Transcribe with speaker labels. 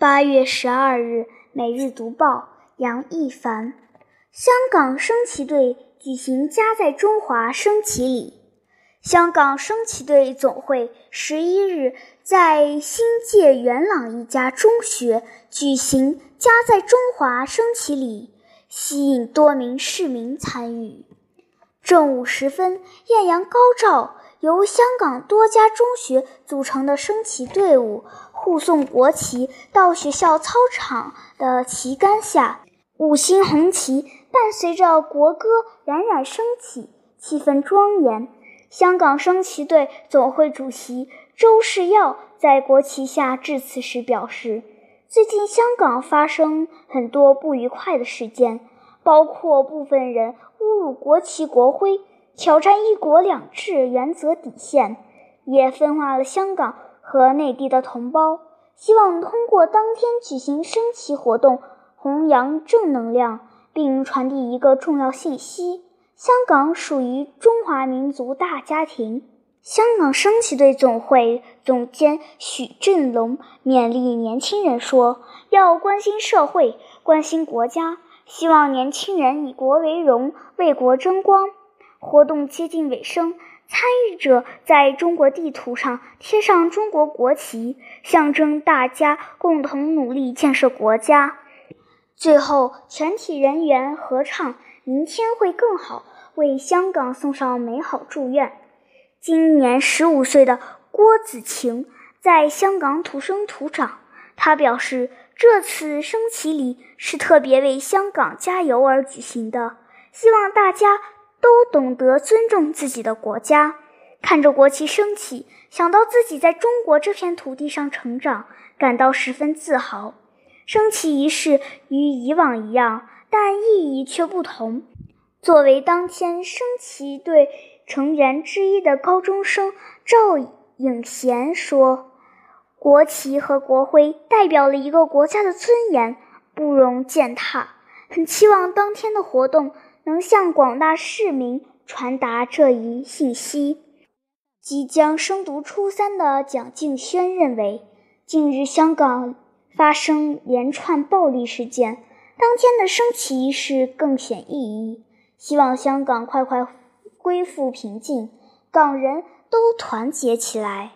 Speaker 1: 八月十二日，《每日读报》杨一凡：香港升旗队举行家在中华升旗礼。香港升旗队总会十一日在新界元朗一家中学举行家在中华升旗礼，吸引多名市民参与。正午时分，艳阳高照。由香港多家中学组成的升旗队伍护送国旗到学校操场的旗杆下，五星红旗伴随着国歌冉冉升起，气氛庄严。香港升旗队总会主席周世耀在国旗下致辞时表示：“最近香港发生很多不愉快的事件，包括部分人侮辱国旗国徽。”挑战“一国两制”原则底线，也分化了香港和内地的同胞。希望通过当天举行升旗活动，弘扬正能量，并传递一个重要信息：香港属于中华民族大家庭。香港升旗队总会总监许振龙勉励年轻人说：“要关心社会，关心国家，希望年轻人以国为荣，为国争光。”活动接近尾声，参与者在中国地图上贴上中国国旗，象征大家共同努力建设国家。最后，全体人员合唱《明天会更好》，为香港送上美好祝愿。今年十五岁的郭子晴在香港土生土长，他表示，这次升旗礼是特别为香港加油而举行的，希望大家。都懂得尊重自己的国家，看着国旗升起，想到自己在中国这片土地上成长，感到十分自豪。升旗仪式与以往一样，但意义却不同。作为当天升旗队成员之一的高中生赵颖贤说：“国旗和国徽代表了一个国家的尊严，不容践踏。很期望当天的活动。”能向广大市民传达这一信息。即将升读初三的蒋敬轩认为，近日香港发生连串暴力事件，当天的升旗仪式更显意义。希望香港快快恢复平静，港人都团结起来。